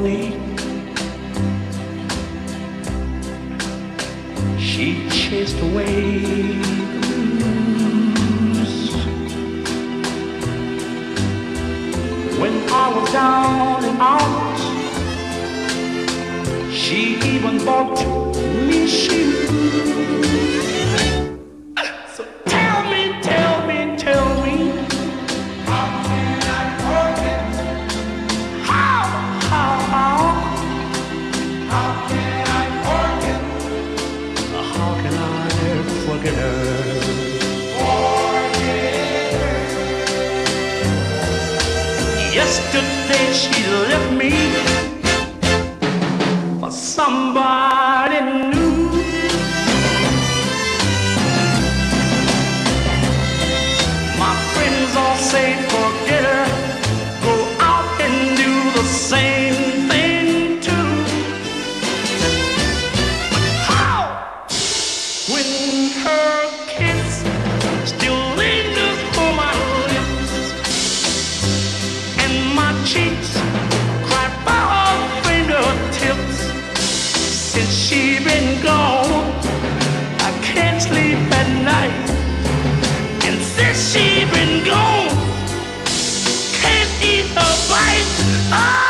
lonely, she chased away the blues. When I was down and out, she even bought me shoes. Her? Yesterday she left me for somebody new. My friends all say forget her, go out and do the same cheeks cry by her fingertips. Since she been gone, I can't sleep at night. And since she been gone, can't eat a bite. Ah,